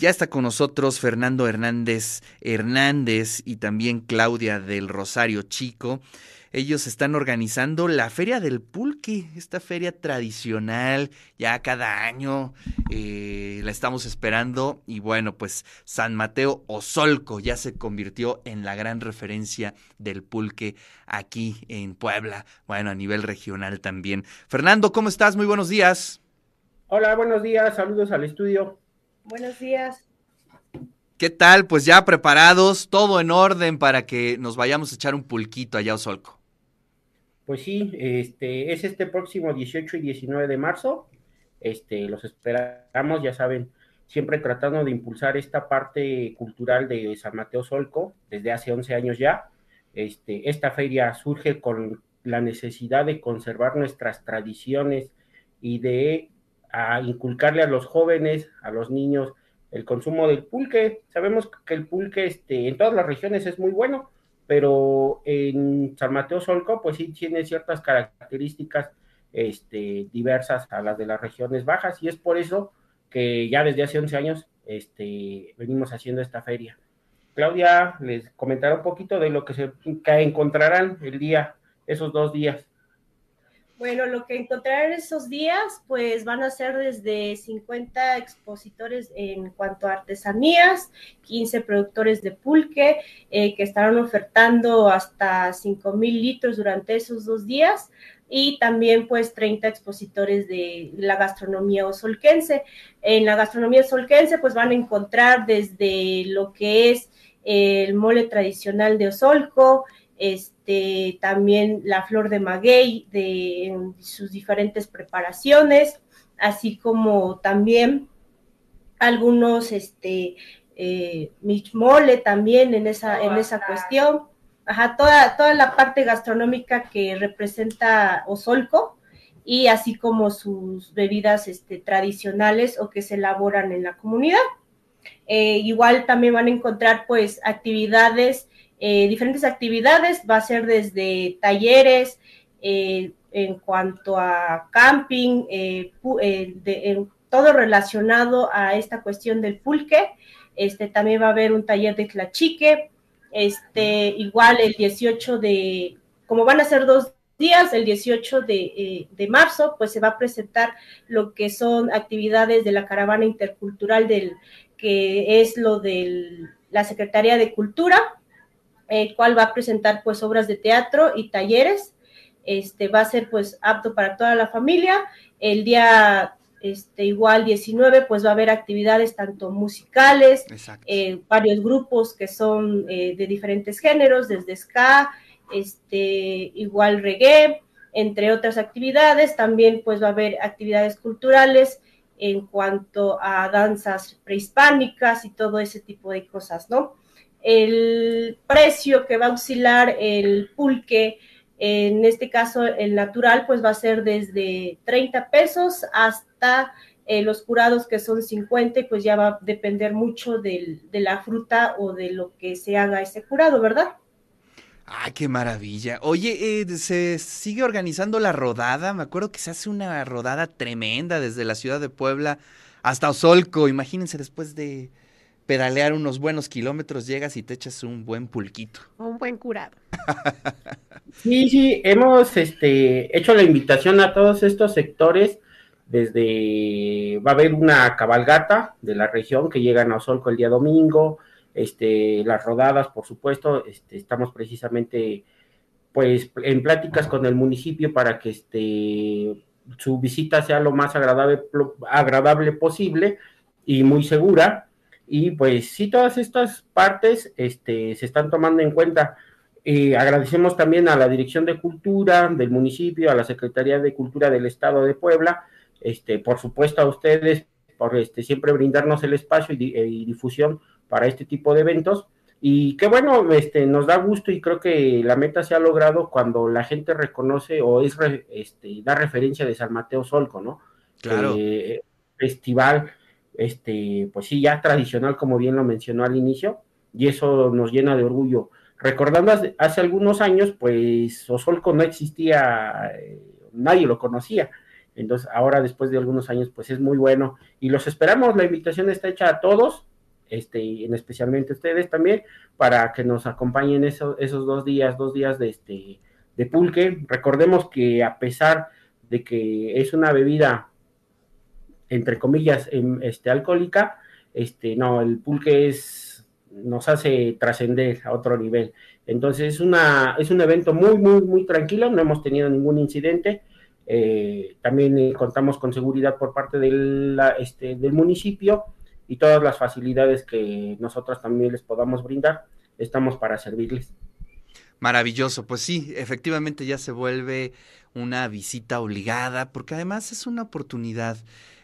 Ya está con nosotros Fernando Hernández Hernández y también Claudia del Rosario Chico. Ellos están organizando la Feria del Pulque, esta feria tradicional, ya cada año eh, la estamos esperando y bueno, pues San Mateo Osolco ya se convirtió en la gran referencia del pulque aquí en Puebla, bueno, a nivel regional también. Fernando, ¿cómo estás? Muy buenos días. Hola, buenos días, saludos al estudio. Buenos días. ¿Qué tal? Pues ya preparados, todo en orden para que nos vayamos a echar un pulquito allá a Osolco. Pues sí, este, es este próximo 18 y 19 de marzo. Este, los esperamos, ya saben, siempre tratando de impulsar esta parte cultural de San Mateo Solco desde hace 11 años ya. Este, esta feria surge con la necesidad de conservar nuestras tradiciones y de inculcarle a los jóvenes, a los niños, el consumo del pulque. Sabemos que el pulque este, en todas las regiones es muy bueno, pero en San Mateo Solco, pues sí tiene ciertas características este, diversas a las de las regiones bajas, y es por eso que ya desde hace 11 años este, venimos haciendo esta feria. Claudia les comentará un poquito de lo que se que encontrarán el día, esos dos días. Bueno, lo que encontrarán esos días, pues van a ser desde 50 expositores en cuanto a artesanías, 15 productores de pulque, eh, que estarán ofertando hasta 5 mil litros durante esos dos días, y también pues 30 expositores de la gastronomía osolquense. En la gastronomía osolquense pues van a encontrar desde lo que es el mole tradicional de Osolco, este, también la flor de maguey de sus diferentes preparaciones, así como también algunos, este, eh, mole también en esa, en esa cuestión. Ajá, toda, toda la parte gastronómica que representa Osolco y así como sus bebidas este, tradicionales o que se elaboran en la comunidad. Eh, igual también van a encontrar pues actividades eh, diferentes actividades, va a ser desde talleres eh, en cuanto a camping, eh, todo relacionado a esta cuestión del pulque. Este, también va a haber un taller de tlachique, este, igual el 18 de, como van a ser dos días, el 18 de, de, marzo, pues se va a presentar lo que son actividades de la caravana intercultural del, que es lo de la Secretaría de Cultura, el cual va a presentar pues obras de teatro y talleres. Este va a ser pues apto para toda la familia. El día este, igual 19 pues va a haber actividades tanto musicales, eh, varios grupos que son eh, de diferentes géneros, desde ska, este, igual reggae, entre otras actividades. También pues va a haber actividades culturales en cuanto a danzas prehispánicas y todo ese tipo de cosas, ¿no? El precio que va a oscilar el pulque, en este caso el natural, pues va a ser desde 30 pesos hasta eh, los curados que son 50, pues ya va a depender mucho de la fruta o de lo que se haga ese curado, ¿verdad? ¡Ay, qué maravilla! Oye, eh, se sigue organizando la rodada. Me acuerdo que se hace una rodada tremenda desde la ciudad de Puebla hasta Osolco. Imagínense después de pedalear unos buenos kilómetros, llegas y te echas un buen pulquito. Un buen curado. sí, sí, hemos este, hecho la invitación a todos estos sectores. Desde va a haber una cabalgata de la región que llegan a Osolco el día domingo, este, las rodadas, por supuesto, este, estamos precisamente pues en pláticas con el municipio para que este su visita sea lo más agradable, agradable posible y muy segura y pues sí, todas estas partes este, se están tomando en cuenta. Eh, agradecemos también a la Dirección de Cultura del municipio, a la Secretaría de Cultura del Estado de Puebla, este, por supuesto a ustedes por este, siempre brindarnos el espacio y, eh, difusión para este tipo de eventos. Y qué bueno, este, nos da gusto y creo que la meta se ha logrado cuando la gente reconoce o es este, da referencia de San Mateo Solco, ¿no? Claro. Eh, festival este, pues sí, ya tradicional, como bien lo mencionó al inicio, y eso nos llena de orgullo. Recordando hace, algunos años, pues Osolco no existía, eh, nadie lo conocía. Entonces, ahora después de algunos años, pues es muy bueno. Y los esperamos, la invitación está hecha a todos, este, en especialmente ustedes también, para que nos acompañen esos dos días, dos días de, este, de pulque. Recordemos que a pesar de que es una bebida, entre comillas, em, este, alcohólica, este, no, el pulque es, nos hace trascender a otro nivel. Entonces es, una, es un evento muy, muy, muy tranquilo, no hemos tenido ningún incidente. Eh, también eh, contamos con seguridad por parte del, este, del municipio y todas las facilidades que nosotros también les podamos brindar, estamos para servirles. Maravilloso, pues sí, efectivamente ya se vuelve una visita obligada, porque además es una oportunidad,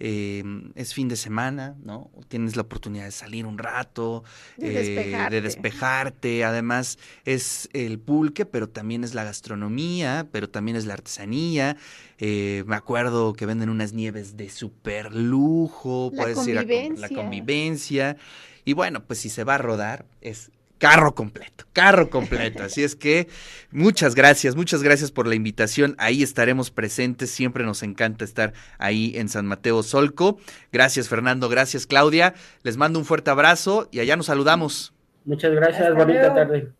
eh, es fin de semana, ¿no? Tienes la oportunidad de salir un rato, de, eh, despejarte. de despejarte, además es el pulque, pero también es la gastronomía, pero también es la artesanía. Eh, me acuerdo que venden unas nieves de super lujo, La puedes ir a la convivencia. Y bueno, pues si se va a rodar, es carro completo, carro completo. Así es que muchas gracias, muchas gracias por la invitación. Ahí estaremos presentes, siempre nos encanta estar ahí en San Mateo Solco. Gracias Fernando, gracias Claudia. Les mando un fuerte abrazo y allá nos saludamos. Muchas gracias, Hasta bonita luego. tarde.